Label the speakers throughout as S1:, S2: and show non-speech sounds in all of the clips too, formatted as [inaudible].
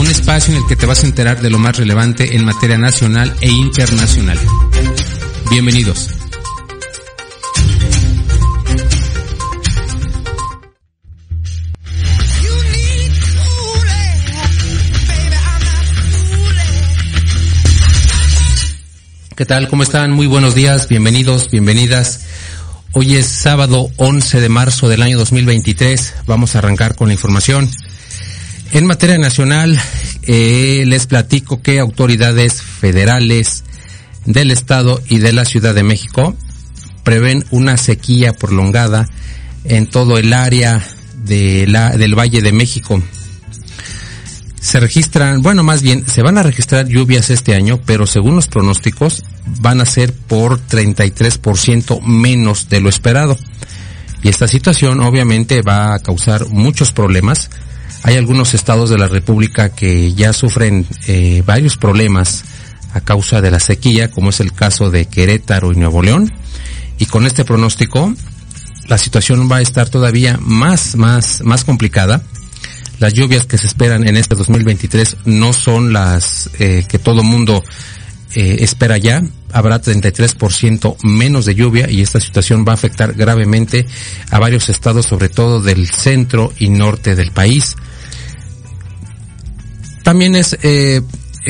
S1: Un espacio en el que te vas a enterar de lo más relevante en materia nacional e internacional. Bienvenidos. ¿Qué tal? ¿Cómo están? Muy buenos días, bienvenidos, bienvenidas. Hoy es sábado 11 de marzo del año 2023. Vamos a arrancar con la información. En materia nacional, eh, les platico que autoridades federales del Estado y de la Ciudad de México prevén una sequía prolongada en todo el área del Valle de México se registran, bueno, más bien, se van a registrar lluvias este año, pero según los pronósticos van a ser por 33% menos de lo esperado. Y esta situación obviamente va a causar muchos problemas. Hay algunos estados de la República que ya sufren eh, varios problemas a causa de la sequía, como es el caso de Querétaro y Nuevo León. Y con este pronóstico, la situación va a estar todavía más, más, más complicada las lluvias que se esperan en este 2023 no son las eh, que todo mundo eh, espera ya. Habrá 33% menos de lluvia y esta situación va a afectar gravemente a varios estados, sobre todo del centro y norte del país. También es eh,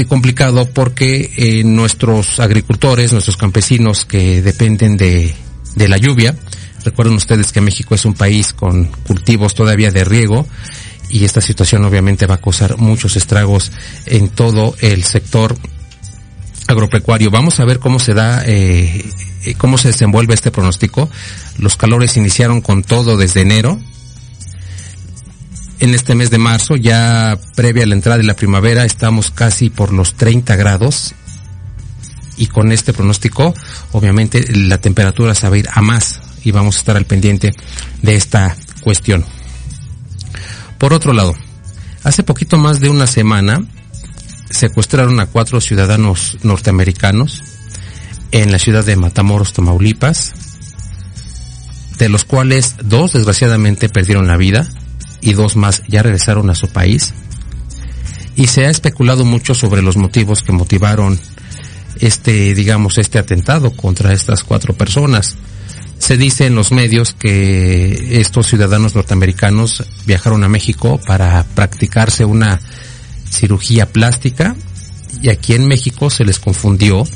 S1: complicado porque nuestros agricultores, nuestros campesinos que dependen de, de la lluvia, recuerden ustedes que México es un país con cultivos todavía de riego, y esta situación obviamente va a causar muchos estragos en todo el sector agropecuario. Vamos a ver cómo se da, eh, eh, cómo se desenvuelve este pronóstico. Los calores iniciaron con todo desde enero. En este mes de marzo, ya previa a la entrada de la primavera, estamos casi por los 30 grados. Y con este pronóstico, obviamente, la temperatura se va a ir a más y vamos a estar al pendiente de esta cuestión. Por otro lado, hace poquito más de una semana secuestraron a cuatro ciudadanos norteamericanos en la ciudad de Matamoros, Tamaulipas, de los cuales dos desgraciadamente perdieron la vida y dos más ya regresaron a su país. Y se ha especulado mucho sobre los motivos que motivaron este, digamos, este atentado contra estas cuatro personas. Se dice en los medios que estos ciudadanos norteamericanos viajaron a México para practicarse una cirugía plástica y aquí en México se les confundió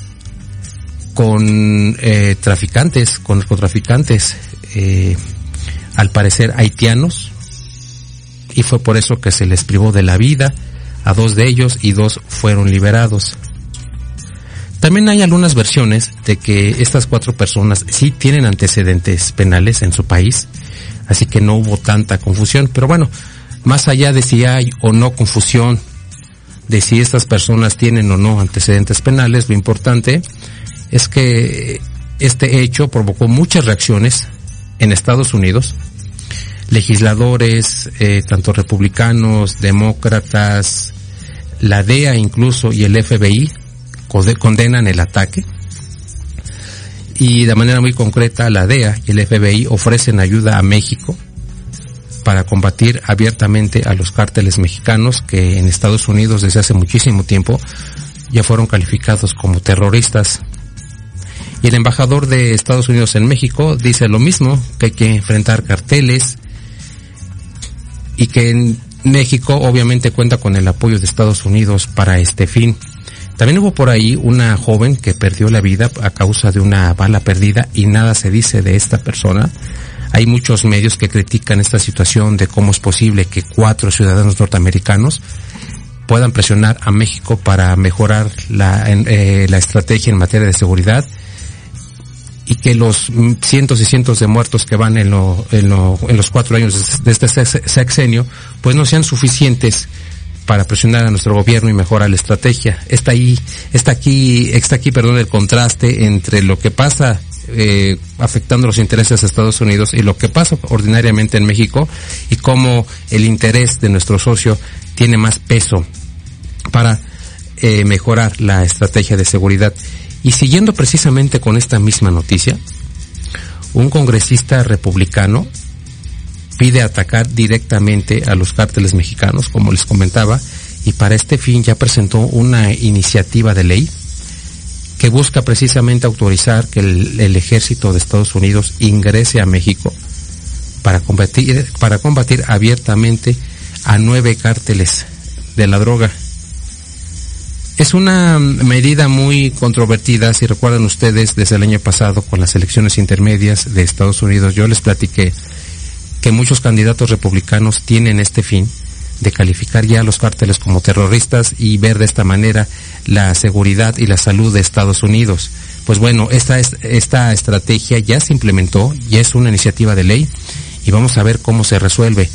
S1: con eh, traficantes, con narcotraficantes, eh, al parecer haitianos, y fue por eso que se les privó de la vida a dos de ellos y dos fueron liberados. También hay algunas versiones de que estas cuatro personas sí tienen antecedentes penales en su país, así que no hubo tanta confusión. Pero bueno, más allá de si hay o no confusión de si estas personas tienen o no antecedentes penales, lo importante es que este hecho provocó muchas reacciones en Estados Unidos. Legisladores, eh, tanto republicanos, demócratas, la DEA incluso y el FBI condenan el ataque y de manera muy concreta la DEA y el FBI ofrecen ayuda a México para combatir abiertamente a los cárteles mexicanos que en Estados Unidos desde hace muchísimo tiempo ya fueron calificados como terroristas. Y el embajador de Estados Unidos en México dice lo mismo, que hay que enfrentar carteles y que en México obviamente cuenta con el apoyo de Estados Unidos para este fin. También hubo por ahí una joven que perdió la vida a causa de una bala perdida y nada se dice de esta persona. Hay muchos medios que critican esta situación de cómo es posible que cuatro ciudadanos norteamericanos puedan presionar a México para mejorar la, eh, la estrategia en materia de seguridad y que los cientos y cientos de muertos que van en, lo, en, lo, en los cuatro años de este sexenio pues no sean suficientes para presionar a nuestro gobierno y mejorar la estrategia. Está ahí, está aquí, está aquí, perdón, el contraste entre lo que pasa eh, afectando los intereses de Estados Unidos y lo que pasa ordinariamente en México y cómo el interés de nuestro socio tiene más peso para eh, mejorar la estrategia de seguridad. Y siguiendo precisamente con esta misma noticia, un congresista republicano pide atacar directamente a los cárteles mexicanos, como les comentaba, y para este fin ya presentó una iniciativa de ley que busca precisamente autorizar que el, ejército de Estados Unidos ingrese a México para combatir, abiertamente a nueve cárteles de la droga. Es una medida muy controvertida, si recuerdan ustedes, desde el año pasado con las elecciones intermedias de Estados Unidos. Yo les platiqué que muchos candidatos republicanos tienen este fin de calificar ya a los cárteles como terroristas y ver de esta manera la seguridad y la salud de Estados Unidos. Pues bueno, esta, esta estrategia ya se implementó, ya es una iniciativa de ley y vamos a ver cómo se resuelve.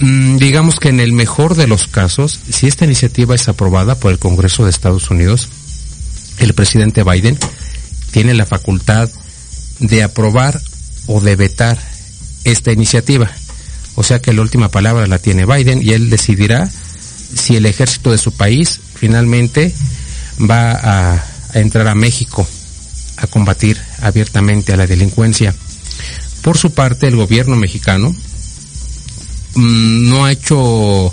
S1: Mm, digamos que en el mejor de los casos, si esta iniciativa es aprobada por el Congreso de Estados Unidos, el presidente Biden tiene la facultad de aprobar o de vetar esta iniciativa. O sea que la última palabra la tiene Biden y él decidirá si el ejército de su país finalmente va a, entrar a México a combatir abiertamente a la delincuencia. Por su parte, el gobierno mexicano mm, no ha hecho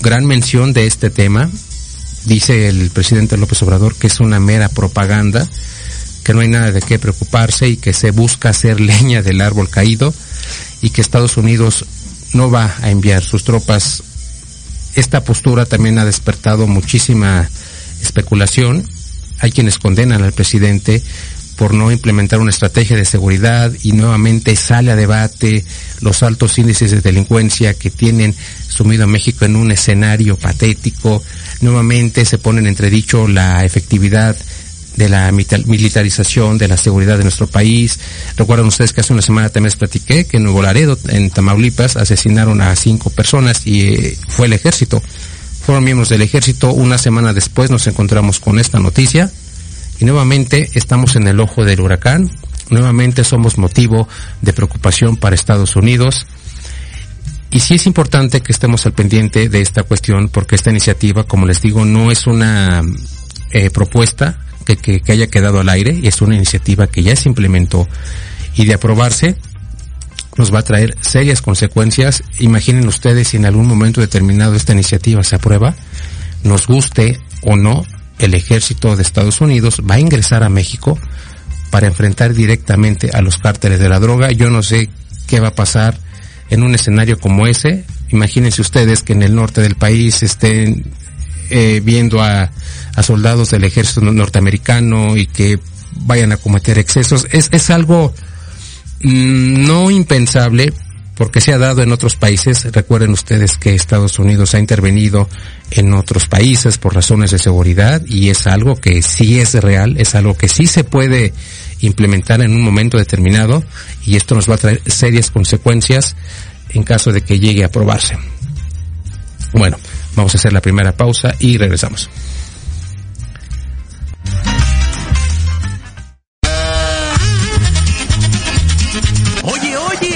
S1: gran mención de este tema. Dice el presidente López Obrador que es una mera propaganda, que no hay nada de qué preocuparse y que se busca hacer [laughs] leña del árbol caído y que Estados Unidos no va a enviar sus tropas. Esta postura también ha despertado muchísima especulación. Hay quienes condenan al presidente por no implementar una estrategia de seguridad y nuevamente sale a debate los altos índices de delincuencia que tienen sumido a México en un escenario patético. Nuevamente se pone en entredicho la efectividad de la militarización de la seguridad de nuestro país. Recuerdan ustedes que hace una semana también les platiqué que en Nuevo Laredo, en Tamaulipas, asesinaron a cinco personas y eh, fue el ejército. Fueron miembros del ejército. Una semana después nos encontramos con esta noticia y nuevamente estamos en el ojo del huracán. Nuevamente somos motivo de preocupación para Estados Unidos. Y sí es importante que estemos al pendiente de esta cuestión porque esta iniciativa, como les digo, no es una eh, propuesta, que, haya quedado al aire, es una iniciativa que ya se implementó y de aprobarse nos va a traer serias consecuencias. Imaginen ustedes si en algún momento determinado esta iniciativa se aprueba, nos guste o no, el ejército de Estados Unidos va a ingresar a México para enfrentar directamente a los cárteles de la droga. Yo no sé qué va a pasar en un escenario como ese. Imagínense ustedes que en el norte del país estén eh, viendo a, soldados del ejército norteamericano y que vayan a cometer excesos. Es, es algo mm, no impensable porque se ha dado en otros países. Recuerden ustedes que Estados Unidos ha intervenido en otros países por razones de seguridad y es algo que sí es real, es algo que sí se puede implementar en un momento determinado y esto nos va a traer serias consecuencias en caso de que llegue a aprobarse. Bueno, Vamos a hacer la primera pausa y regresamos.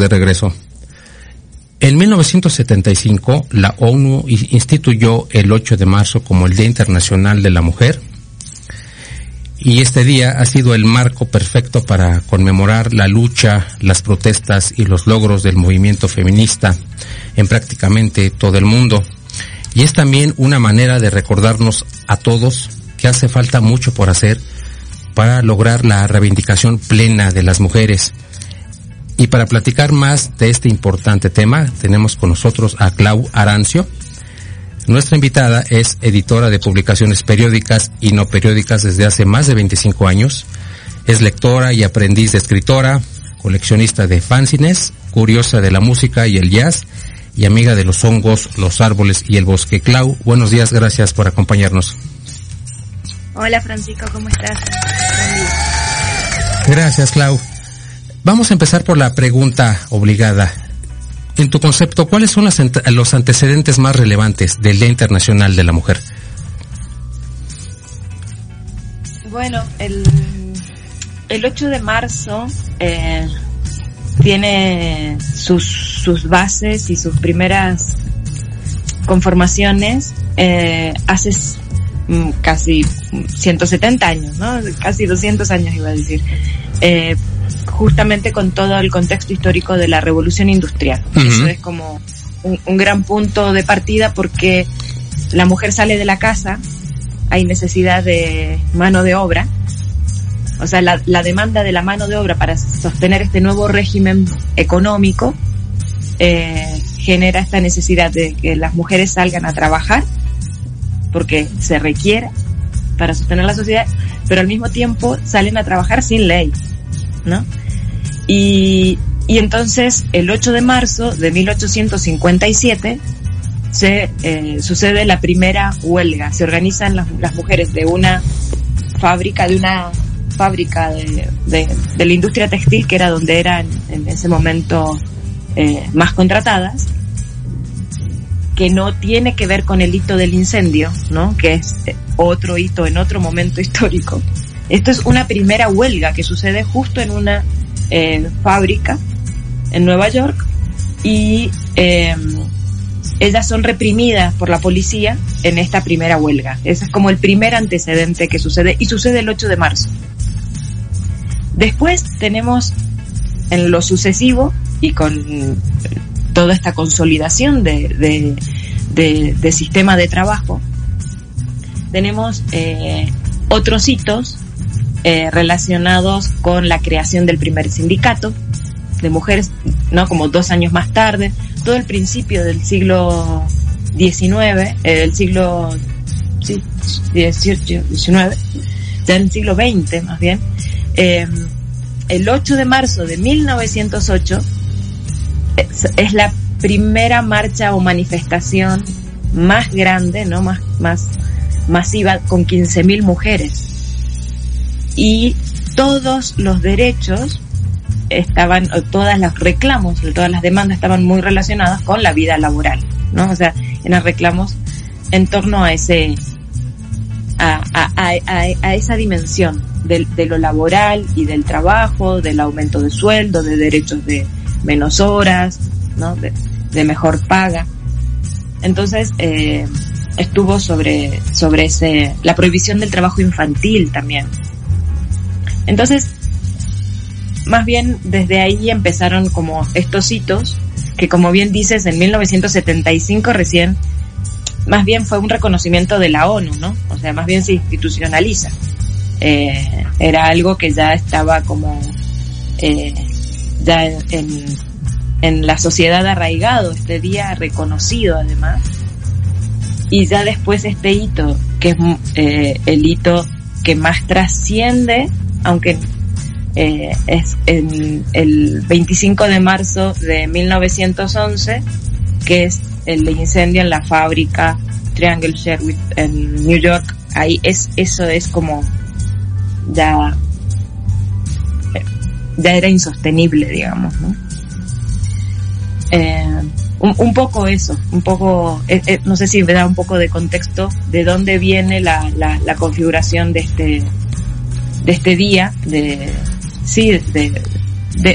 S1: De regreso. En 1975, la ONU instituyó el 8 de marzo como el Día Internacional de la Mujer y este día ha sido el marco perfecto para conmemorar la lucha, las protestas y los logros del movimiento feminista en prácticamente todo el mundo. Y es también una manera de recordarnos a todos que hace falta mucho por hacer para lograr la reivindicación plena de las mujeres. Y para platicar más de este importante tema, tenemos con nosotros a Clau Arancio, nuestra invitada es editora de publicaciones periódicas y no periódicas desde hace más de 25 años. Es lectora y aprendiz de escritora, coleccionista de fanzines, curiosa de la música y el jazz y amiga de los hongos, los árboles y el bosque. Clau, buenos días, gracias por acompañarnos.
S2: Hola Francisco, ¿cómo estás?
S1: Gracias, Clau. Vamos a empezar por la pregunta obligada en tu concepto, ¿cuáles son los antecedentes más relevantes del Día Internacional de la Mujer?
S2: Bueno, el, el 8 de marzo eh, tiene sus, sus bases y sus primeras conformaciones eh, hace mm, casi 170 años, ¿no? Casi 200 años iba a decir. Eh, justamente con todo el contexto histórico de la revolución industrial. Eso es como un, gran punto de partida porque la mujer sale de la casa, hay necesidad de mano de obra, o sea, la, demanda de la mano de obra para sostener este nuevo régimen económico eh, genera esta necesidad de que las mujeres salgan a trabajar porque se requiere para sostener la sociedad, pero al mismo tiempo salen a trabajar sin ley. ¿No? Y, y entonces el 8 de marzo de 1857 se eh, sucede la primera huelga. Se organizan las, las, mujeres de una fábrica, de una fábrica de, de, la industria textil, que era donde eran en ese momento eh, más contratadas, que no tiene que ver con el hito del incendio, ¿no? Que es otro hito en otro momento histórico, esto es una primera huelga que sucede justo en una eh, fábrica en Nueva York y eh, ellas son reprimidas por la policía en esta primera huelga. Ese es como el primer antecedente que sucede y sucede el 8 de marzo. Después tenemos en lo sucesivo y con toda esta consolidación de, de, de, de sistema de trabajo, tenemos eh, otros hitos eh, relacionados con la creación del primer sindicato de mujeres, ¿no? Como dos años más tarde, todo el principio del siglo XIX, eh, el siglo, sí, XIX, ya en el siglo XX más bien, eh, el 8 de marzo de 1908 es, es, la primera marcha o manifestación más grande, ¿no? Más, más masiva con 15.000 mujeres y todos los derechos estaban, todas los reclamos, todas las demandas estaban muy relacionadas con la vida laboral, ¿no? O sea, eran reclamos en torno a ese, a, a, a, a esa dimensión de, de, lo laboral y del trabajo, del aumento de sueldo, de derechos de menos horas, ¿no? De, de mejor paga. Entonces, eh, estuvo sobre, sobre ese, la prohibición del trabajo infantil también, entonces, más bien desde ahí empezaron como estos hitos, que como bien dices, en 1975 recién, más bien fue un reconocimiento de la ONU, ¿no? O sea, más bien se institucionaliza. Eh, era algo que ya estaba como eh, ya en, en, la sociedad arraigado, este día reconocido además. Y ya después este hito, que es eh, el hito que más trasciende aunque eh, es en el 25 de marzo de 1911, que es el incendio en la fábrica Triangle Sherwood en New York. Ahí es, eso es como ya, ya era insostenible, digamos, ¿no? Eh, un, poco eso, un poco, eh, no sé si me da un poco de contexto de dónde viene la, la, la configuración de este, de este día, de, sí, de,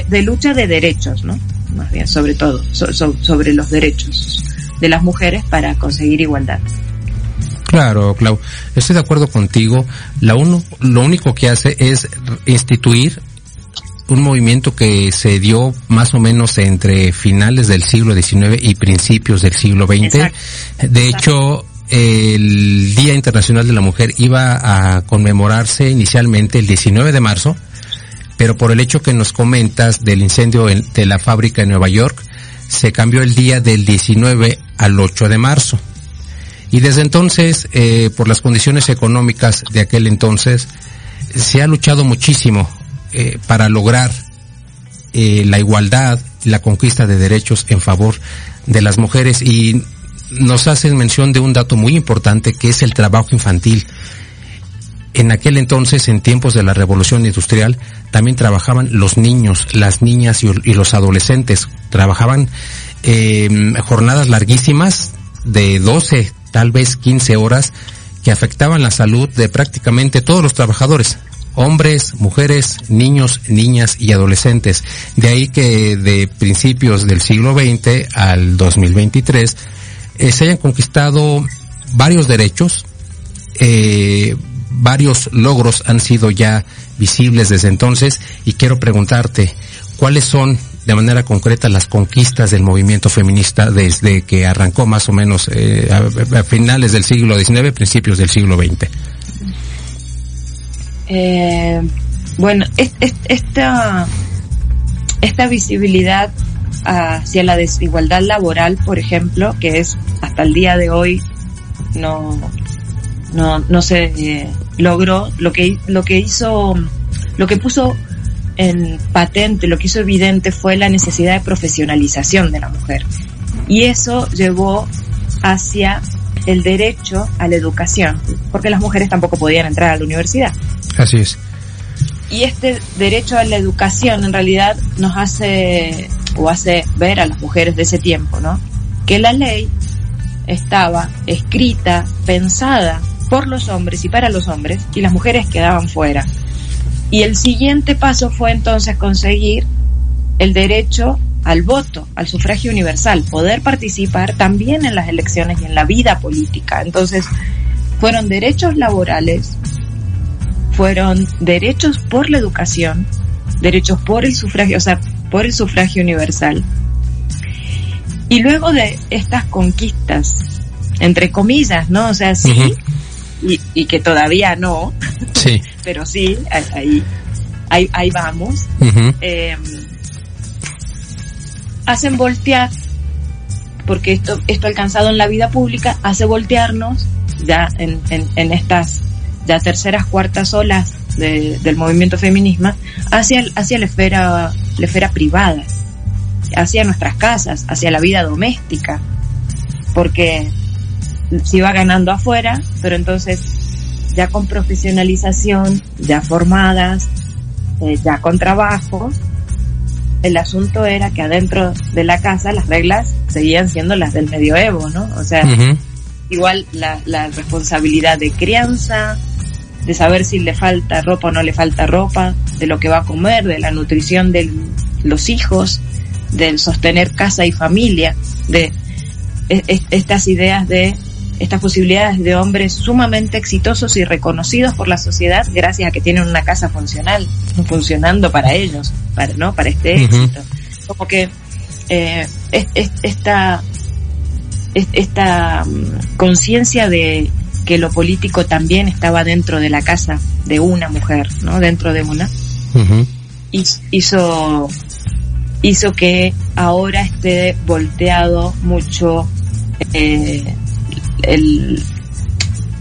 S2: de, lucha de derechos, ¿no? Más bien, sobre todo, sobre los derechos de las mujeres para conseguir igualdad.
S1: Claro, Clau, estoy de acuerdo contigo. La uno, lo único que hace es instituir un movimiento que se dio más o menos entre finales del siglo XIX y principios del siglo XX. De hecho, el Día Internacional de la Mujer iba a conmemorarse inicialmente el 19 de marzo, pero por el hecho que nos comentas del incendio de la fábrica en Nueva York, se cambió el día del 19 al 8 de marzo. Y desde entonces, eh, por las condiciones económicas de aquel entonces, se ha luchado muchísimo eh, para lograr eh, la igualdad, la conquista de derechos en favor de las mujeres y nos hacen mención de un dato muy importante que es el trabajo infantil. En aquel entonces, en tiempos de la revolución industrial, también trabajaban los niños, las niñas y, los adolescentes. Trabajaban eh, jornadas larguísimas de 12, tal vez 15 horas que afectaban la salud de prácticamente todos los trabajadores, hombres, mujeres, niños, niñas y adolescentes. De ahí que de principios del siglo XX al 2023 eh, se hayan conquistado varios derechos, eh, varios logros han sido ya visibles desde entonces y quiero preguntarte cuáles son de manera concreta las conquistas del movimiento feminista desde que arrancó más o menos eh, a, finales del siglo XIX, principios del siglo XX.
S2: Eh, bueno, esta, esta visibilidad hacia la desigualdad laboral, por ejemplo, que es hasta el día de hoy no no no se eh, logró lo que lo que hizo lo que puso en patente, lo que hizo evidente fue la necesidad de profesionalización de la mujer. Y eso llevó hacia el derecho a la educación, porque las mujeres tampoco podían entrar a la universidad.
S1: Así es.
S2: Y este derecho a la educación en realidad nos hace o hace ver a las mujeres de ese tiempo, ¿no? Que la ley estaba escrita, pensada por los hombres y para los hombres y las mujeres quedaban fuera. Y el siguiente paso fue entonces conseguir el derecho al voto, al sufragio universal, poder participar también en las elecciones y en la vida política. Entonces, fueron derechos laborales, fueron derechos por la educación, derechos por el sufragio, o sea, por el sufragio universal. Y luego de estas conquistas, entre comillas, ¿no? O sea, sí, y, que todavía no,
S1: sí. [laughs]
S2: pero sí, ahí, ahí, ahí vamos, em, hacen voltear, porque esto, esto alcanzado en la vida pública hace voltearnos ya en, en, en estas ya terceras, cuartas olas del movimiento feminismo hacia, hacia la esfera, la esfera privada, hacia nuestras casas, hacia la vida doméstica, porque se iba ganando afuera, pero entonces ya con profesionalización, ya formadas, eh, ya con trabajo, el asunto era que adentro de la casa las reglas seguían siendo las del medioevo, ¿no? O sea, igual la, la responsabilidad de crianza, de saber si le falta ropa o no le falta ropa, de lo que va a comer, de la nutrición de los hijos, del sostener casa y familia, de estas ideas de estas posibilidades de hombres sumamente exitosos y reconocidos por la sociedad gracias a que tienen una casa funcional, funcionando para ellos, para, ¿no? Para este éxito. Como que eh, esta, esta mm, conciencia de que lo político también estaba dentro de la casa de una mujer, ¿no? Dentro de una. Hizo, hizo que ahora esté volteado mucho eh, el,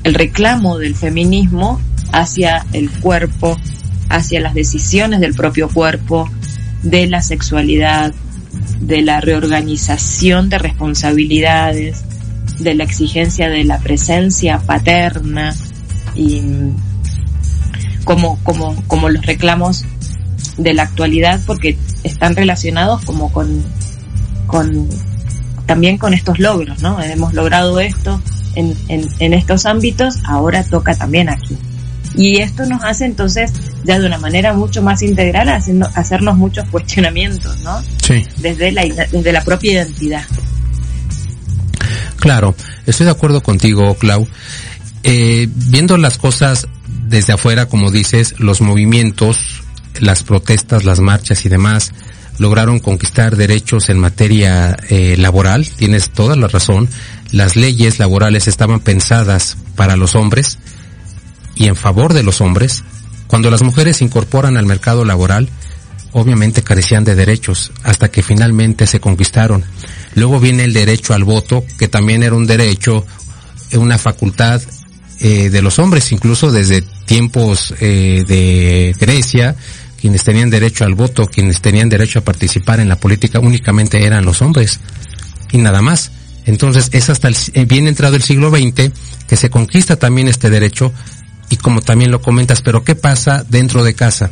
S2: el reclamo del feminismo hacia el cuerpo, hacia las decisiones del propio cuerpo, de la sexualidad, de la reorganización de responsabilidades, de la exigencia de la presencia paterna y como, como, como los reclamos de la actualidad porque están relacionados como con, con también con estos logros, ¿no? Hemos logrado esto en, en, en estos ámbitos, ahora toca también aquí. Y esto nos hace entonces ya de una manera mucho más integral, haciendo, hacernos muchos cuestionamientos, ¿no?
S1: Sí.
S2: Desde la, desde la propia identidad.
S1: Claro, estoy de acuerdo contigo, Clau. Eh, viendo las cosas desde afuera, como dices, los movimientos, las protestas, las marchas y demás, lograron conquistar derechos en materia eh, laboral, tienes toda la razón, las leyes laborales estaban pensadas para los hombres y en favor de los hombres. Cuando las mujeres se incorporan al mercado laboral, obviamente carecían de derechos hasta que finalmente se conquistaron. Luego viene el derecho al voto, que también era un derecho, una facultad eh, de los hombres, incluso desde tiempos eh, de Grecia, quienes tenían derecho al voto, quienes tenían derecho a participar en la política únicamente eran los hombres y nada más. Entonces es hasta el, eh, bien entrado el siglo XX que se conquista también este derecho y como también lo comentas, pero ¿qué pasa dentro de casa?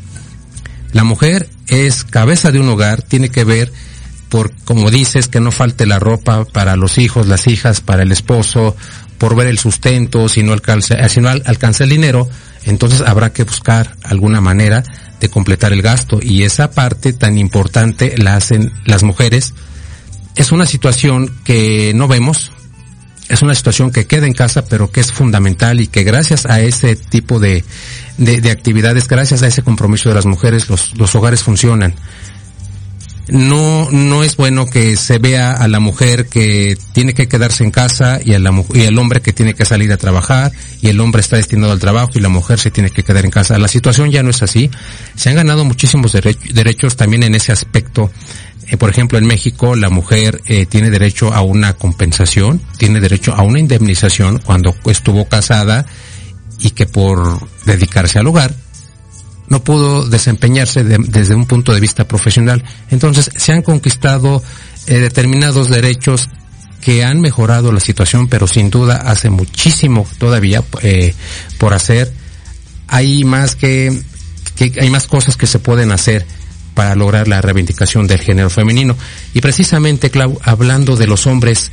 S1: La mujer es cabeza de un hogar, tiene que ver por, como dices, que no falte la ropa para los hijos, las hijas, para el esposo, por ver el sustento, si no alcanza, si no alcanza el dinero, entonces habrá que buscar alguna manera de completar el gasto y esa parte tan importante la hacen las mujeres. Es una situación que no vemos, es una situación que queda en casa pero que es fundamental y que gracias a ese tipo de, de, actividades, gracias a ese compromiso de las mujeres, los, los hogares funcionan no no es bueno que se vea a la mujer que tiene que quedarse en casa y a la y el hombre que tiene que salir a trabajar y el hombre está destinado al trabajo y la mujer se tiene que quedar en casa. La situación ya no es así. Se han ganado muchísimos derechos también en ese aspecto. Eh, por ejemplo, en México la mujer eh, tiene derecho a una compensación, tiene derecho a una indemnización cuando estuvo casada y que por dedicarse al hogar no pudo desempeñarse desde un punto de vista profesional. Entonces se han conquistado eh, determinados derechos que han mejorado la situación, pero sin duda hace muchísimo todavía eh, por hacer. Hay más que, hay más cosas que se pueden hacer para lograr la reivindicación del género femenino. Y precisamente, Clau, hablando de los hombres,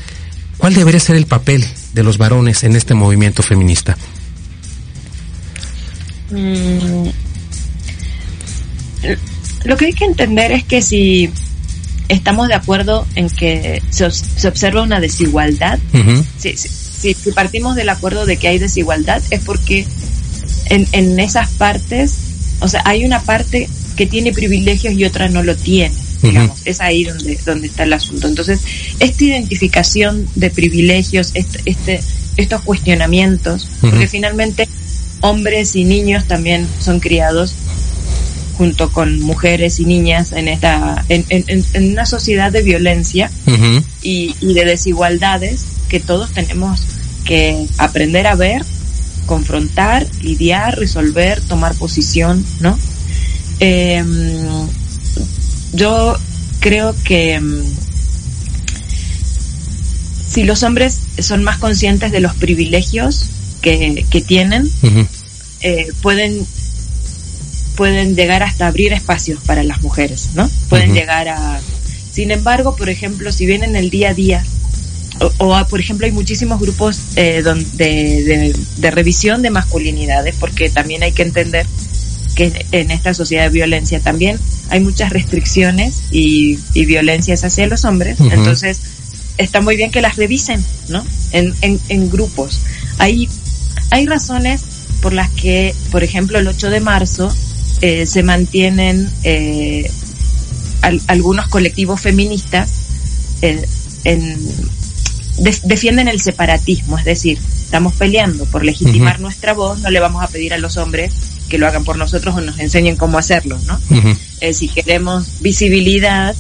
S1: ¿cuál debería ser el papel de los varones en este movimiento feminista?
S2: Mm, lo que hay que entender es que si estamos de acuerdo en que se, observa una desigualdad, si, partimos del acuerdo de que hay desigualdad, es porque en, en esas partes, o sea, hay una parte que tiene privilegios y otra no lo tiene. Digamos, es ahí donde, donde está el asunto. Entonces, esta identificación de privilegios, este, este estos cuestionamientos, porque finalmente hombres y niños también son criados junto con mujeres y niñas en esta en, en, una sociedad de violencia y, de desigualdades que todos tenemos que aprender a ver confrontar lidiar resolver tomar posición no em, yo creo que em, si los hombres son más conscientes de los privilegios que, que tienen, eh, pueden pueden llegar hasta abrir espacios para las mujeres, ¿no? Pueden llegar a... Sin embargo, por ejemplo, si bien en el día a día, o, por ejemplo hay muchísimos grupos eh, de, de, revisión de masculinidades, porque también hay que entender que en esta sociedad de violencia también hay muchas restricciones y, y violencias hacia los hombres, entonces está muy bien que las revisen, ¿no? En, en, en grupos. Hay, hay razones por las que, por ejemplo, el 8 de marzo eh, se mantienen eh, algunos colectivos feministas eh, en, defienden el separatismo, es decir, estamos peleando por legitimar nuestra voz, no le vamos a pedir a los hombres que lo hagan por nosotros o nos enseñen cómo hacerlo, ¿no? si queremos visibilidad,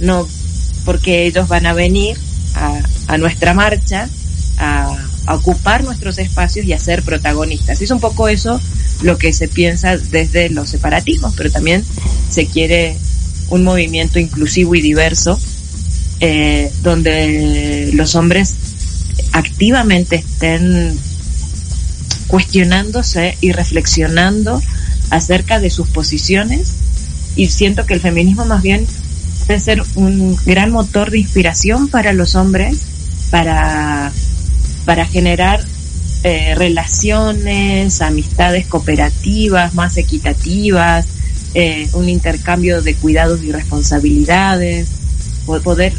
S2: no porque ellos van a venir a, a nuestra marcha a, a, ocupar nuestros espacios y a ser protagonistas. Es un poco eso lo que se piensa desde los separatismos, pero también se quiere un movimiento inclusivo y diverso eh, donde los hombres activamente estén cuestionándose y reflexionando acerca de sus posiciones y siento que el feminismo más bien puede ser un gran motor de inspiración para los hombres para, para generar eh, relaciones, amistades cooperativas más equitativas, eh, un intercambio de cuidados y responsabilidades, poder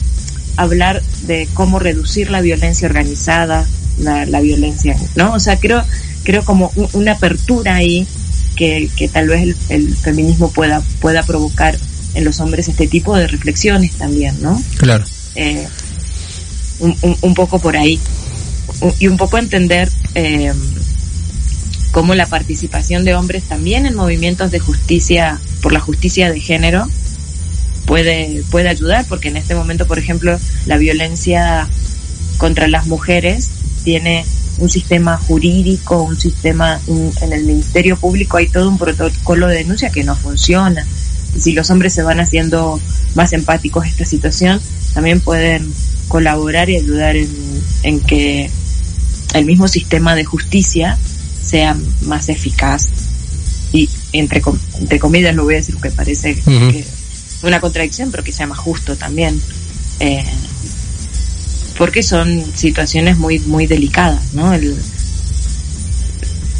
S2: hablar de cómo reducir la violencia organizada, la, la violencia, ¿no? O sea, creo, creo como una apertura ahí que, que tal vez el, el, feminismo pueda, pueda provocar en los hombres este tipo de reflexiones también, ¿no?
S1: Claro.
S2: Eh, un, un, un, poco por ahí. Y un poco entender eh, cómo la participación de hombres también en movimientos de justicia, por la justicia de género, puede, puede ayudar, porque en este momento, por ejemplo, la violencia contra las mujeres tiene un sistema jurídico, un sistema, un, en el Ministerio Público hay todo un protocolo de denuncia que no funciona. Y si los hombres se van haciendo más empáticos a esta situación, también pueden colaborar y ayudar en, en que el mismo sistema de justicia sea más eficaz y entre, entre comillas lo voy a decir porque parece uh -huh. que una contradicción pero que sea más justo también eh, porque son situaciones muy muy delicadas no el,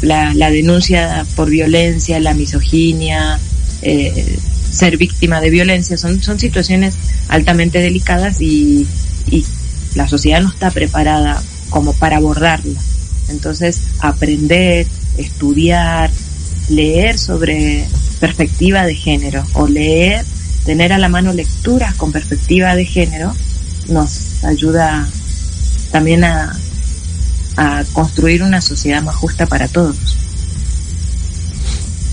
S2: la, la denuncia por violencia la misoginia eh, ser víctima de violencia son son situaciones altamente delicadas y, y la sociedad no está preparada como para abordarla entonces aprender estudiar leer sobre perspectiva de género o leer tener a la mano lecturas con perspectiva de género nos ayuda también a, a construir una sociedad más justa para todos.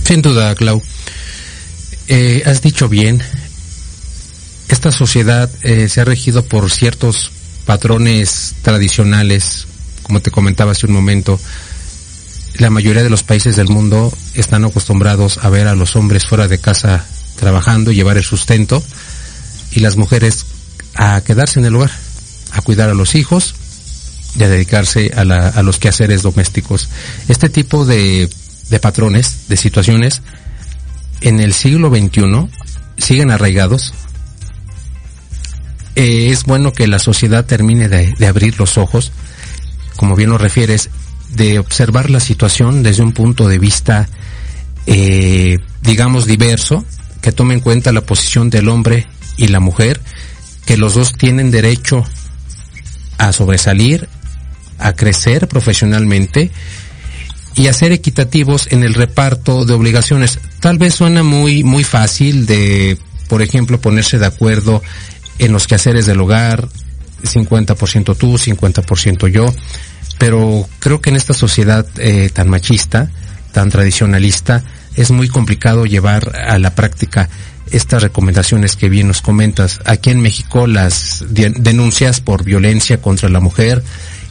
S1: Sin duda, Clau. Eh, has dicho bien, esta sociedad eh, se ha regido por ciertos patrones tradicionales, como te comentaba hace un momento. La mayoría de los países del mundo están acostumbrados a ver a los hombres fuera de casa trabajando, llevar el sustento, y las mujeres a quedarse en el hogar, a cuidar a los hijos y a dedicarse a, la, a los quehaceres domésticos. Este tipo de, de patrones, de situaciones, en el siglo XXI siguen arraigados. Eh, es bueno que la sociedad termine de, de abrir los ojos, como bien lo refieres, de observar la situación desde un punto de vista, eh, digamos, diverso, que tome en cuenta la posición del hombre y la mujer, que los dos tienen derecho a sobresalir, a crecer profesionalmente y a ser equitativos en el reparto de obligaciones. Tal vez suena muy, muy fácil de, por ejemplo, ponerse de acuerdo en los quehaceres del hogar, 50% tú, 50% yo, pero creo que en esta sociedad eh, tan machista, tan tradicionalista, es muy complicado llevar a la práctica estas recomendaciones que bien nos comentas. Aquí en México las denuncias por violencia contra la mujer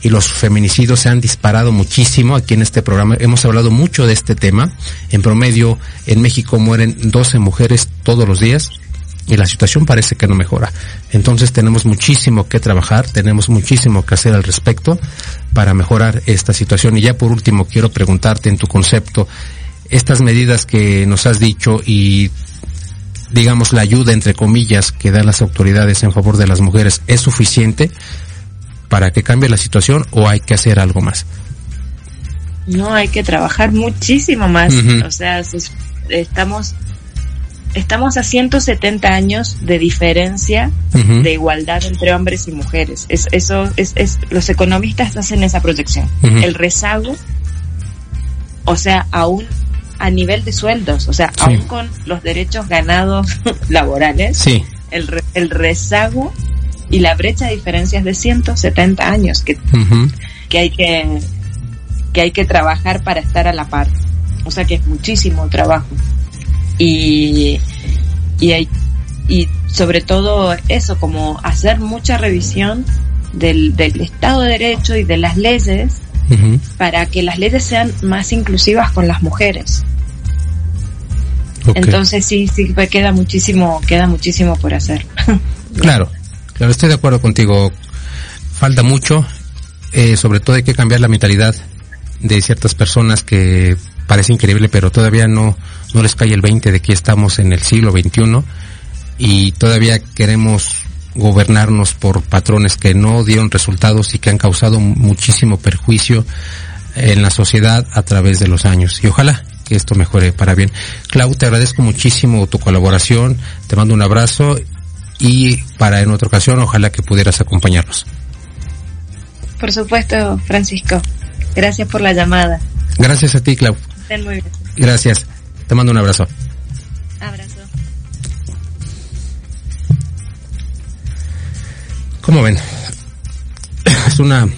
S1: y los feminicidios se han disparado muchísimo. Aquí en este programa hemos hablado mucho de este tema. En promedio en México mueren 12 mujeres todos los días y la situación parece que no mejora. Entonces tenemos muchísimo que trabajar, tenemos muchísimo que hacer al respecto para mejorar esta situación. Y ya por último quiero preguntarte en tu concepto, estas medidas que nos has dicho y digamos la ayuda entre comillas que dan las autoridades en favor de las mujeres es suficiente para que cambie la situación o hay que hacer algo más?
S2: No, hay que trabajar muchísimo más. Uh -huh. O sea, estamos estamos a 170 años de diferencia uh -huh. de igualdad entre hombres y mujeres. Es, eso es, es, los economistas hacen esa proyección. Uh -huh. El rezago, o sea, aún a nivel de sueldos, o sea, sí. aún con los derechos ganados [laughs] laborales,
S1: sí.
S2: el, re, el rezago y la brecha de diferencias de 170 años que, uh -huh. que hay que que hay que trabajar para estar a la par. O sea que es muchísimo trabajo y, y, hay, y sobre todo eso, como hacer mucha revisión del, del Estado de Derecho y de las leyes uh -huh. para que las leyes sean más inclusivas con las mujeres. Okay. Entonces sí, sí queda muchísimo, queda muchísimo por hacer. [laughs]
S1: claro, claro, estoy de acuerdo contigo. Falta mucho, eh, sobre todo hay que cambiar la mentalidad de ciertas personas que parece increíble, pero todavía no, no les cae el 20 de que estamos en el siglo XXI y todavía queremos gobernarnos por patrones que no dieron resultados y que han causado muchísimo perjuicio en la sociedad a través de los años. Y ojalá que esto mejore para bien. Clau, te agradezco muchísimo tu colaboración, te mando un abrazo y para en otra ocasión ojalá que pudieras acompañarnos.
S2: Por supuesto, Francisco. Gracias por la llamada.
S1: Gracias a ti, Clau. Gracias. Te mando un abrazo.
S2: Abrazo.
S1: ¿Cómo ven? Es una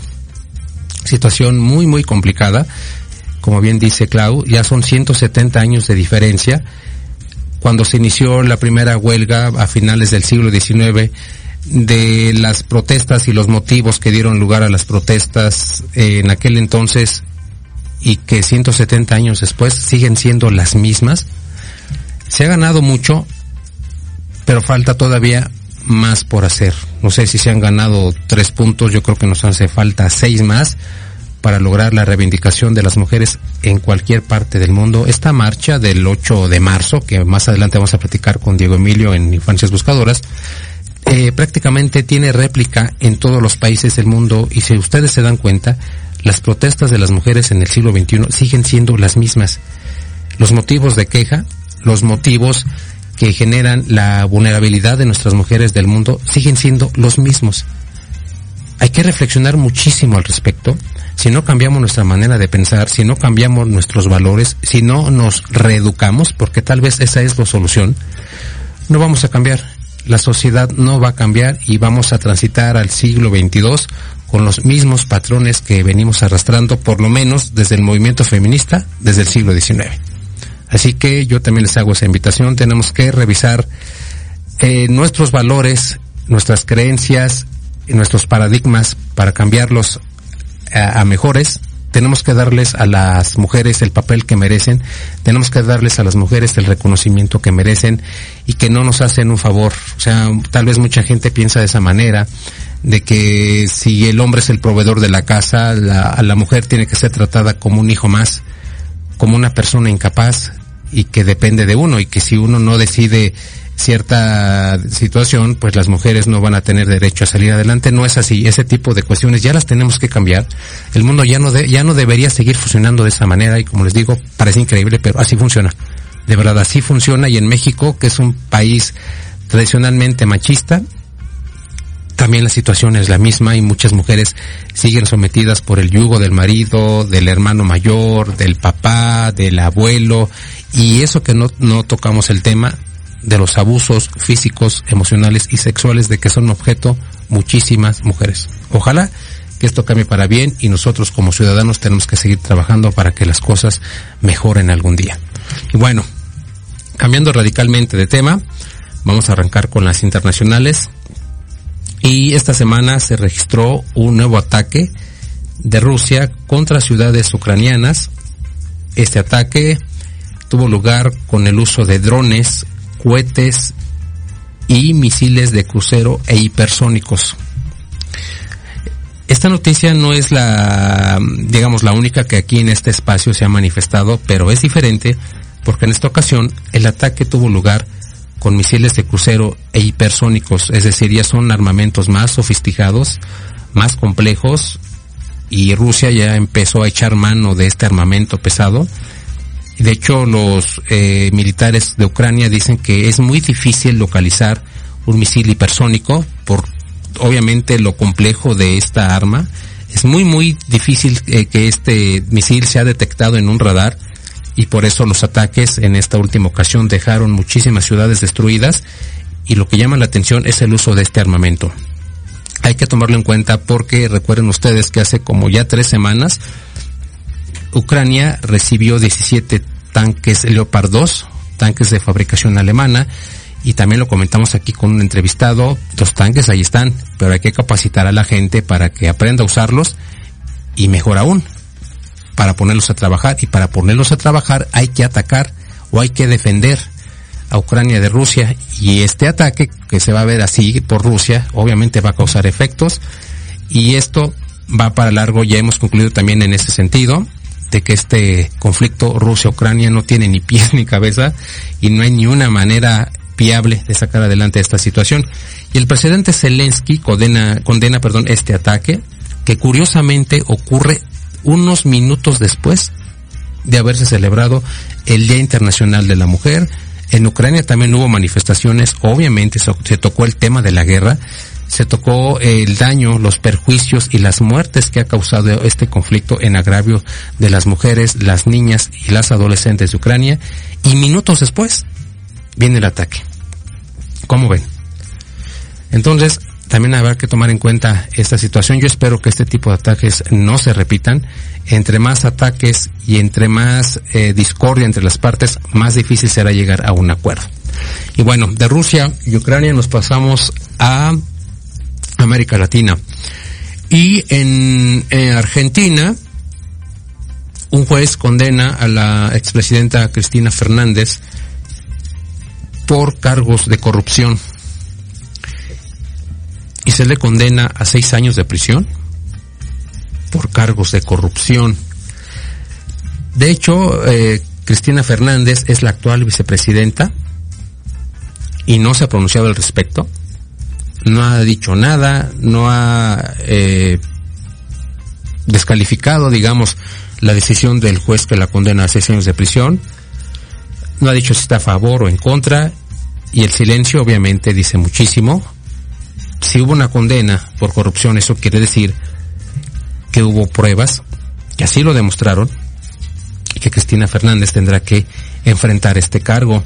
S1: situación muy, muy complicada. Como bien dice Clau, ya son 170 años de diferencia. Cuando se inició la primera huelga a finales del siglo XIX, de las protestas y los motivos que dieron lugar a las protestas en aquel entonces y que 170 años después siguen siendo las mismas. Se ha ganado mucho, pero falta todavía más por hacer. No sé si se han ganado tres puntos, yo creo que nos hace falta seis más para lograr la reivindicación de las mujeres en cualquier parte del mundo. Esta marcha del 8 de marzo, que más adelante vamos a platicar con Diego Emilio en Infancias Buscadoras, eh, prácticamente tiene réplica en todos los países del mundo y si ustedes se dan cuenta, las protestas de las mujeres en el siglo XXI siguen siendo las mismas. Los motivos de queja, los motivos que generan la vulnerabilidad de nuestras mujeres del mundo siguen siendo los mismos. Hay que reflexionar muchísimo al respecto. Si no cambiamos nuestra manera de pensar, si no cambiamos nuestros valores, si no nos reeducamos, porque tal vez esa es la solución, no vamos a cambiar. La sociedad no va a cambiar y vamos a transitar al siglo XXII con los mismos patrones que venimos arrastrando, por lo menos desde el movimiento feminista, desde el siglo XIX. Así que yo también les hago esa invitación. Tenemos que revisar eh, nuestros valores, nuestras creencias, nuestros paradigmas para cambiarlos a, a mejores. Tenemos que darles a las mujeres el papel que merecen. Tenemos que darles a las mujeres el reconocimiento que merecen y que no nos hacen un favor. O sea, tal vez mucha gente piensa de esa manera de que si el hombre es el proveedor de la casa, la, la mujer tiene que ser tratada como un hijo más, como una persona incapaz y que depende de uno y que si uno no decide cierta situación, pues las mujeres no van a tener derecho a salir adelante. No es así. Ese tipo de cuestiones ya las tenemos que cambiar. El mundo ya no de, ya no debería seguir funcionando de esa manera y como les digo, parece increíble, pero así funciona. De verdad, así funciona y en México, que es un país tradicionalmente machista, también la situación es la misma y muchas mujeres siguen sometidas por el yugo del marido, del hermano mayor, del papá, del abuelo y eso que no, no tocamos el tema de los abusos físicos, emocionales y sexuales de que son objeto muchísimas mujeres. Ojalá que esto cambie para bien y nosotros como ciudadanos tenemos que seguir trabajando para que las cosas mejoren algún día. Y bueno, cambiando radicalmente de tema, vamos a arrancar con las internacionales. Y esta semana se registró un nuevo ataque de Rusia contra ciudades ucranianas. Este ataque tuvo lugar con el uso de drones, cohetes y misiles de crucero e hipersónicos. Esta noticia no es la, digamos, la única que aquí en este espacio se ha manifestado, pero es diferente porque en esta ocasión el ataque tuvo lugar con misiles de crucero e hipersónicos, es decir, ya son armamentos más sofisticados, más complejos, y Rusia ya empezó a echar mano de este armamento pesado. De hecho, los eh, militares de Ucrania dicen que es muy difícil localizar un misil hipersónico por obviamente lo complejo de esta arma. Es muy muy difícil eh, que este misil sea detectado en un radar y por eso los ataques en esta última ocasión dejaron muchísimas ciudades destruidas y lo que llama la atención es el uso de este armamento. Hay que tomarlo en cuenta porque recuerden ustedes que hace como ya tres semanas Ucrania recibió 17 tanques Leopard 2, tanques de fabricación alemana, y también lo comentamos aquí con un entrevistado, los tanques ahí están, pero hay que capacitar a la gente para que aprenda a usarlos y mejor aún, para ponerlos a trabajar y para ponerlos a trabajar hay que atacar o hay que defender a Ucrania de Rusia y este ataque que se va a ver así por Rusia obviamente va a causar efectos y esto va para largo, ya hemos concluido también en ese sentido de que este conflicto Rusia-Ucrania no tiene ni pies ni cabeza y no hay ni una manera viable de sacar adelante esta situación. Y el presidente Zelensky condena, condena perdón, este ataque que curiosamente ocurre unos minutos después de haberse celebrado el Día Internacional de la Mujer. En Ucrania también hubo manifestaciones, obviamente se tocó el tema de la guerra, se tocó el daño, los perjuicios y las muertes que ha causado este conflicto en agravio de las mujeres, las niñas y las adolescentes de Ucrania. Y minutos después viene el ataque. ¿Cómo ven? Entonces, también habrá que tomar en cuenta esta situación. Yo espero que este tipo de ataques no se repitan. Entre más ataques y entre más eh, discordia entre las partes, más difícil será llegar a un acuerdo. Y bueno, de Rusia y Ucrania nos pasamos a América Latina. Y en, en Argentina, un juez condena a la expresidenta Cristina Fernández por cargos de corrupción y se le condena a seis años de prisión por cargos de corrupción. De hecho, eh, Cristina Fernández es la actual vicepresidenta y no se ha pronunciado al respecto. No ha dicho nada, no ha eh, descalificado, digamos, la decisión del juez que la condena a seis años de prisión. No ha dicho si está a favor o en contra y el silencio obviamente dice muchísimo si hubo una condena por corrupción, eso quiere decir que hubo pruebas que así lo demostraron y que Cristina Fernández tendrá que enfrentar este cargo.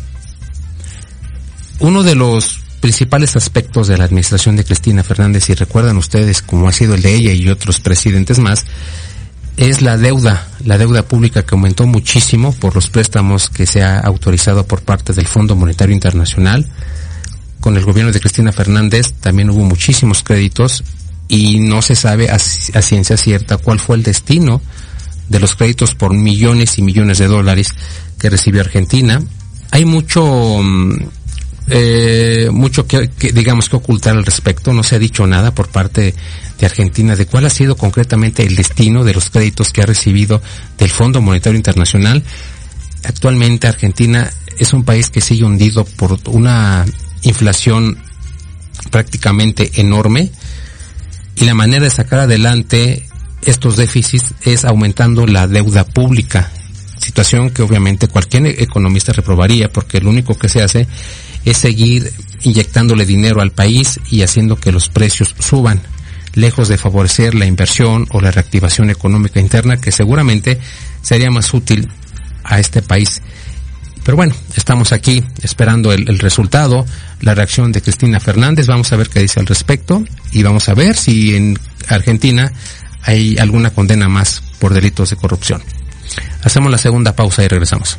S1: Uno de los principales aspectos de la administración de Cristina Fernández, si recuerdan ustedes como ha sido el de ella y otros presidentes más, es la deuda, la deuda pública que aumentó muchísimo por los préstamos que se ha autorizado por parte del Fondo Monetario Internacional, con el gobierno de Cristina Fernández también hubo muchísimos créditos y no se sabe a, ciencia cierta cuál fue el destino de los créditos por millones y millones de dólares que recibió Argentina. Hay mucho, mm, eh, mucho que, digamos que ocultar al respecto. No se ha dicho nada por parte de Argentina de cuál ha sido concretamente el destino de los créditos que ha recibido del Fondo Monetario Internacional. Actualmente Argentina es un país que sigue hundido por una inflación prácticamente enorme y la manera de sacar adelante estos déficits es aumentando la deuda pública, situación que obviamente cualquier economista reprobaría porque lo único que se hace es seguir inyectándole dinero al país y haciendo que los precios suban, lejos de favorecer la inversión o la reactivación económica interna que seguramente sería más útil a este país. Pero bueno, estamos aquí esperando el, el, resultado, la reacción de Cristina Fernández. Vamos a ver qué dice al respecto y vamos a ver si en Argentina hay alguna condena más por delitos de corrupción. Hacemos la segunda pausa y regresamos.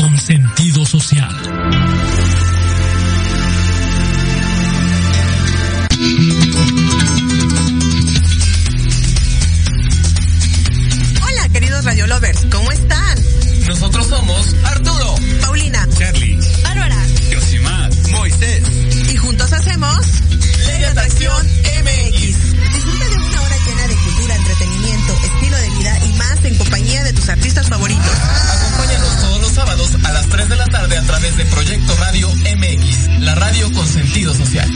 S3: con sentido social.
S4: Hola, queridos Radio Lovers, ¿cómo están?
S5: Nosotros somos Arturo,
S4: Paulina,
S5: Charlie,
S4: Bárbara,
S5: Yosimar, Moisés.
S4: y juntos hacemos
S5: Ley de Atracción MX.
S4: Disfruta de una hora llena de cultura, entretenimiento, estilo de vida y más en compañía de tus artistas favoritos.
S5: Acompáñanos sábados a las 3 de la tarde a través de Proyecto Radio MX, la radio con sentido social.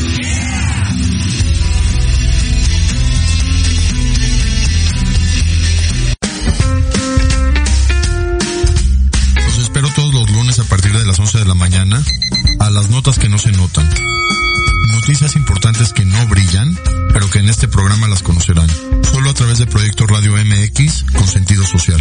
S6: Los espero todos los lunes a partir de las 11 de la mañana a las notas que no se notan. Noticias importantes que no brillan, pero que en este programa las conocerán. Solo a través de Proyecto Radio MX con sentido social.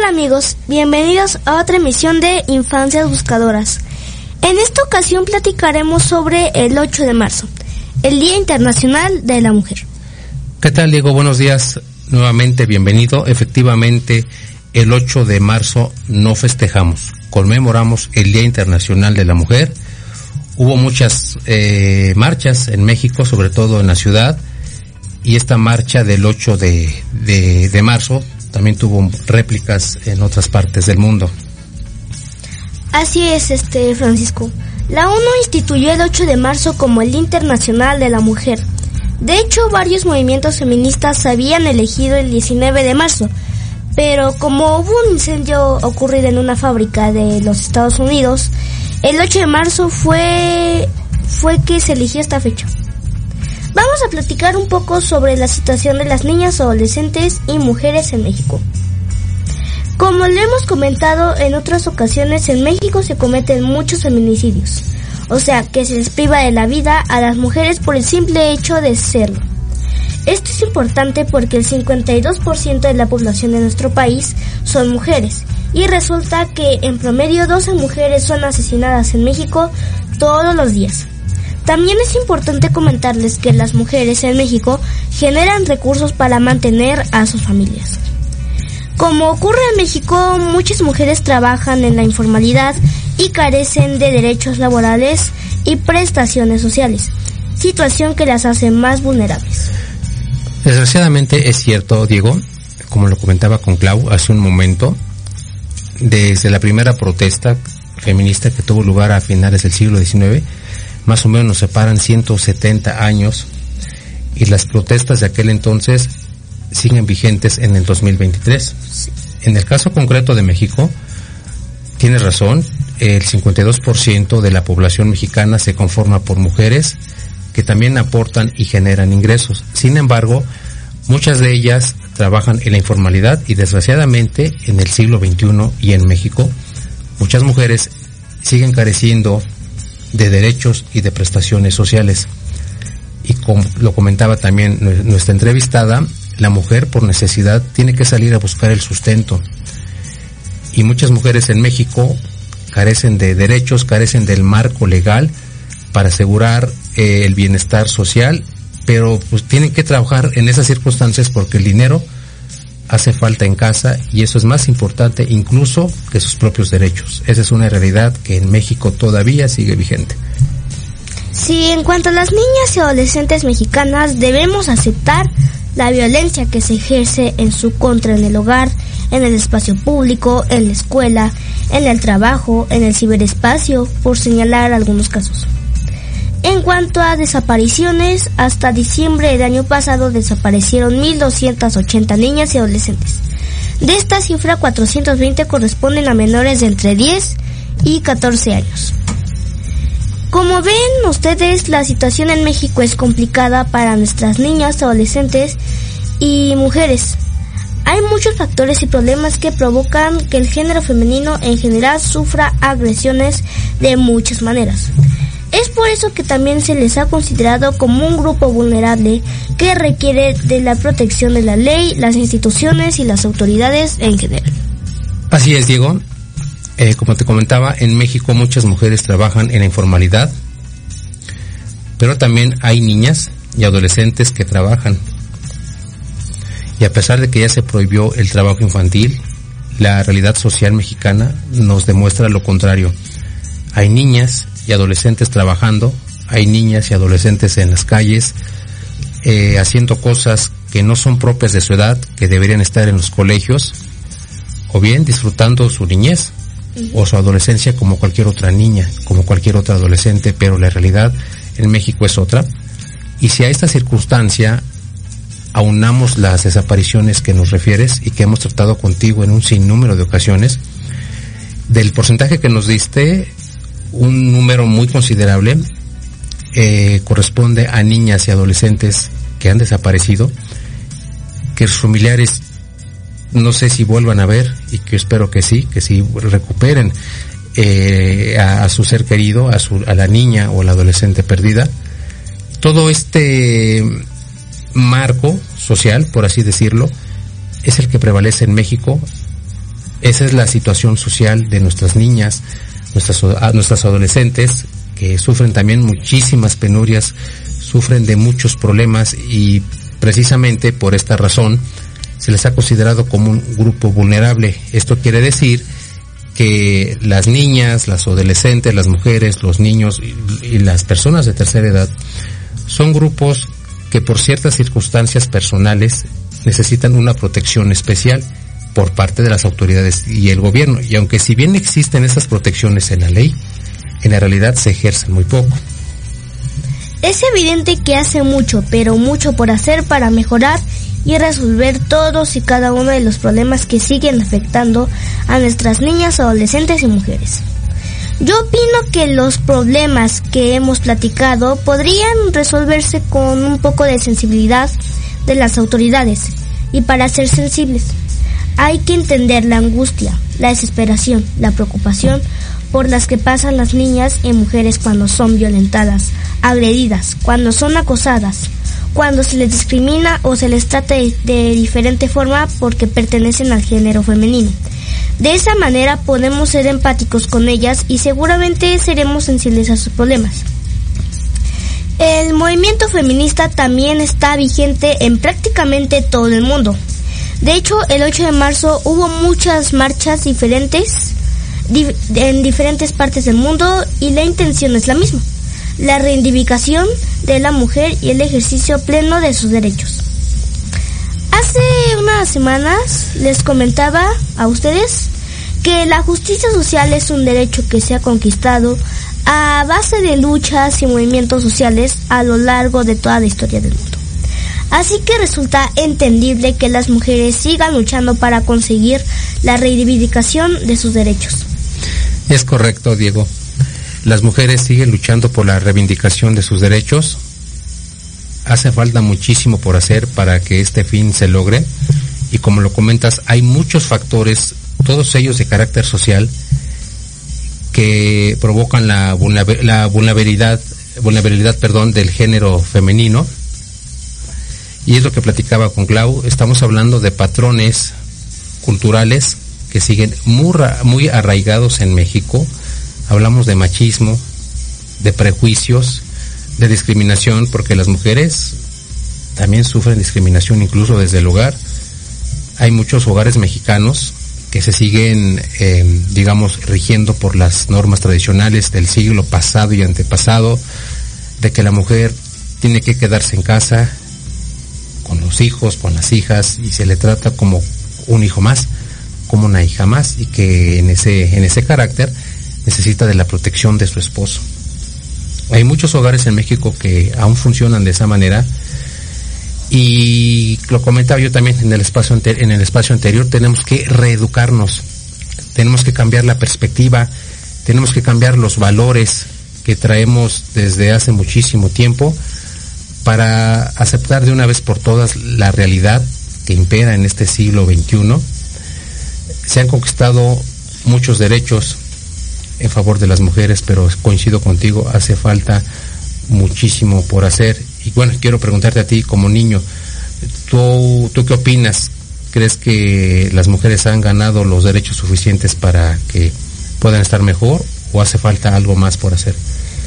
S7: Tal amigos? Bienvenidos a otra emisión de Infancias Buscadoras. En esta ocasión platicaremos sobre el 8 de marzo, el Día Internacional de la Mujer.
S1: ¿Qué tal Diego? Buenos días. Nuevamente bienvenido. Efectivamente, el 8 de marzo no festejamos, conmemoramos el Día Internacional de la Mujer. Hubo muchas eh, marchas en México, sobre todo en la ciudad, y esta marcha del 8 de, de, de marzo también tuvo réplicas en otras partes del mundo.
S7: Así es, este Francisco. La ONU instituyó el 8 de marzo como el Internacional de la Mujer. De hecho, varios movimientos feministas habían elegido el 19 de marzo, pero como hubo un incendio ocurrido en una fábrica de los Estados Unidos, el 8 de marzo fue fue que se eligió esta fecha. Vamos a platicar un poco sobre la situación de las niñas, adolescentes y mujeres en México. Como lo hemos comentado en otras ocasiones, en México se cometen muchos feminicidios, o sea, que se les priva de la vida a las mujeres por el simple hecho de serlo. Esto es importante porque el 52% de la población de nuestro país son mujeres y resulta que en promedio 12 mujeres son asesinadas en México todos los días. También es importante comentarles que las mujeres en México generan recursos para mantener a sus familias. Como ocurre en México, muchas mujeres trabajan en la informalidad y carecen de derechos laborales y prestaciones sociales, situación que las hace más vulnerables.
S1: Desgraciadamente es cierto, Diego, como lo comentaba con Clau hace un momento, desde la primera protesta feminista que tuvo lugar a finales del siglo XIX, más o menos nos separan 170 años y las protestas de aquel entonces siguen vigentes en el 2023. En el caso concreto de México, tiene razón, el 52% de la población mexicana se conforma por mujeres que también aportan y generan ingresos. Sin embargo, muchas de ellas trabajan en la informalidad y desgraciadamente en el siglo XXI y en México, muchas mujeres siguen careciendo de derechos y de prestaciones sociales. Y como lo comentaba también nuestra entrevistada, la mujer por necesidad tiene que salir a buscar el sustento. Y muchas mujeres en México carecen de derechos, carecen del marco legal para asegurar eh, el bienestar social, pero pues tienen que trabajar en esas circunstancias porque el dinero hace falta en casa y eso es más importante incluso que sus propios derechos. Esa es una realidad que en México todavía sigue vigente.
S7: Sí, en cuanto a las niñas y adolescentes mexicanas, debemos aceptar la violencia que se ejerce en su contra en el hogar, en el espacio público, en la escuela, en el trabajo, en el ciberespacio, por señalar algunos casos. En cuanto a desapariciones, hasta diciembre del año pasado desaparecieron 1.280 niñas y adolescentes. De esta cifra, 420 corresponden a menores de entre 10 y 14 años. Como ven ustedes, la situación en México es complicada para nuestras niñas, adolescentes y mujeres. Hay muchos factores y problemas que provocan que el género femenino en general sufra agresiones de muchas maneras. Es por eso que también se les ha considerado como un grupo vulnerable que requiere de la protección de la ley, las instituciones y las autoridades en general.
S1: Así es, Diego. Eh, como te comentaba, en México muchas mujeres trabajan en la informalidad. Pero también hay niñas y adolescentes que trabajan. Y a pesar de que ya se prohibió el trabajo infantil, la realidad social mexicana nos demuestra lo contrario. Hay niñas y adolescentes trabajando, hay niñas y adolescentes en las calles eh, haciendo cosas que no son propias de su edad, que deberían estar en los colegios, o bien disfrutando su niñez o su adolescencia como cualquier otra niña, como cualquier otra adolescente, pero la realidad en México es otra. Y si a esta circunstancia aunamos las desapariciones que nos refieres y que hemos tratado contigo en un sinnúmero de ocasiones, del porcentaje que nos diste, un número muy considerable eh, corresponde a niñas y adolescentes que han desaparecido, que sus familiares no sé si vuelvan a ver y que espero que sí, que sí recuperen eh, a, su ser querido, a, su, a la niña o la adolescente perdida. Todo este marco social, por así decirlo, es el que prevalece en México. Esa es la situación social de nuestras niñas, nuestras, nuestras adolescentes, que sufren también muchísimas penurias, sufren de muchos problemas y precisamente por esta razón se les ha considerado como un grupo vulnerable. Esto quiere decir que las niñas, las adolescentes, las mujeres, los niños y, las personas de tercera edad son grupos que por ciertas circunstancias personales necesitan una protección especial por parte de las autoridades y el gobierno. Y aunque si bien existen esas protecciones en la ley, en la realidad se ejercen muy poco.
S7: Es evidente que hace mucho, pero mucho por hacer para mejorar y resolver todos y cada uno de los problemas que siguen afectando a nuestras niñas, adolescentes y mujeres. Yo opino que los problemas que hemos platicado podrían resolverse con un poco de sensibilidad de las autoridades y para ser sensibles hay que entender la angustia, la desesperación, la preocupación por las que pasan las niñas y mujeres cuando son violentadas, agredidas, cuando son acosadas, cuando se les discrimina o se les trata de, diferente forma porque pertenecen al género femenino. De esa manera podemos ser empáticos con ellas y seguramente seremos sensibles a sus problemas. El movimiento feminista también está vigente en prácticamente todo el mundo. De hecho, el 8 de marzo hubo muchas marchas diferentes en diferentes partes del mundo y la intención es la misma la reivindicación de la mujer y el ejercicio pleno de sus derechos. Hace unas semanas les comentaba a ustedes que la justicia social es un derecho que se ha conquistado a base de luchas y movimientos sociales a lo largo de toda la historia del mundo. Así que resulta entendible que las mujeres sigan luchando para conseguir la reivindicación de sus derechos.
S1: Es correcto, Diego. Las mujeres siguen luchando por la reivindicación de sus derechos. Hace falta muchísimo por hacer para que este fin se logre. Y como lo comentas, hay muchos factores, todos ellos de carácter social, que provocan la, vulnerabilidad, vulnerabilidad perdón, del género femenino. Y es lo que platicaba con Clau. Estamos hablando de patrones culturales que siguen muy, arraigados en México hablamos de machismo, de prejuicios, de discriminación, porque las mujeres también sufren discriminación incluso desde el hogar. Hay muchos hogares mexicanos que se siguen, eh, digamos, rigiendo por las normas tradicionales del siglo pasado y antepasado, de que la mujer tiene que quedarse en casa con los hijos, con las hijas, y se le trata como un hijo más, como una hija más, y que en ese, en ese carácter necesita de la protección de su esposo. Hay muchos hogares en México que aún funcionan de esa manera y lo comentaba yo también en el espacio en el espacio anterior tenemos que reeducarnos, tenemos que cambiar la perspectiva, tenemos que cambiar los valores que traemos desde hace muchísimo tiempo para aceptar de una vez por todas la realidad que impera en este siglo XXI. Se han conquistado muchos derechos, en favor de las mujeres, pero coincido contigo, hace falta muchísimo por hacer. Y bueno, quiero preguntarte a ti como niño, ¿tú, ¿tú qué opinas? ¿Crees que las mujeres han ganado los derechos suficientes para que puedan estar mejor o hace falta algo más por hacer?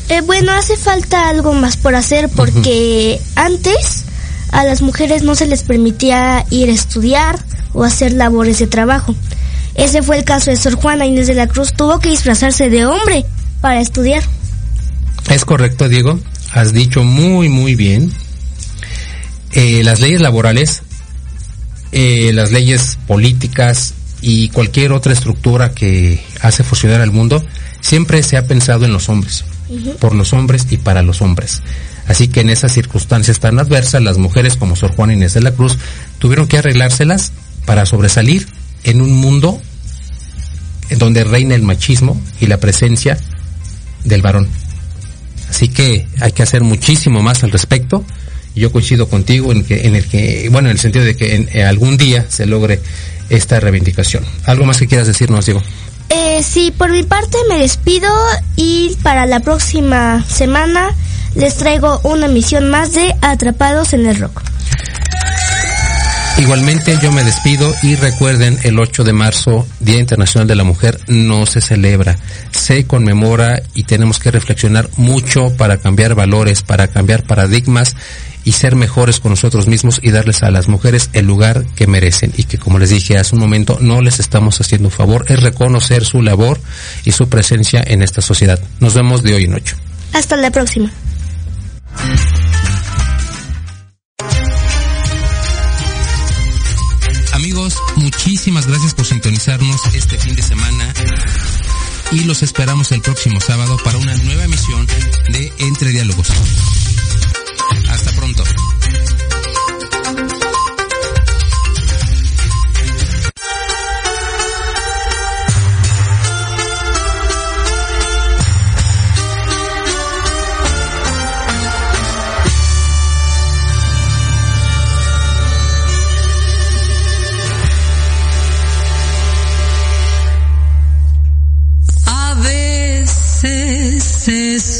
S7: Eh, bueno, hace falta algo más por hacer porque antes a las mujeres no se les permitía ir a estudiar o hacer labores de trabajo. Ese fue el caso de Sor Juana Inés de la Cruz. Tuvo que disfrazarse de hombre para estudiar.
S1: Es correcto, Diego. Has dicho muy, muy bien. Eh, las leyes laborales, eh, las leyes políticas y cualquier otra estructura que hace funcionar al mundo, siempre se ha pensado en los hombres, por los hombres y para los hombres. Así que en esas circunstancias tan adversas, las mujeres como Sor Juana Inés de la Cruz tuvieron que arreglárselas para sobresalir en un mundo donde reina el machismo y la presencia del varón. Así que hay que hacer muchísimo más al respecto. Yo coincido contigo en que, en el que, bueno, en el sentido de que en, eh, algún día se logre esta reivindicación. ¿Algo más que quieras decirnos, Diego?
S7: Eh, sí, por mi parte me despido y para la próxima semana les traigo una emisión más de Atrapados en el Rock.
S1: Igualmente yo me despido y recuerden el 8 de marzo, Día Internacional de la Mujer, no se celebra, se conmemora y tenemos que reflexionar mucho para cambiar valores, para cambiar paradigmas y ser mejores con nosotros mismos y darles a las mujeres el lugar que merecen y que como les dije hace un momento no les estamos haciendo un favor, es reconocer su labor y su presencia en esta sociedad. Nos vemos de hoy en ocho.
S7: Hasta la próxima.
S1: Muchísimas gracias por sintonizarnos este fin de semana y los esperamos el próximo sábado para una nueva emisión de Entre Diálogos. Hasta pronto.
S8: Entonces,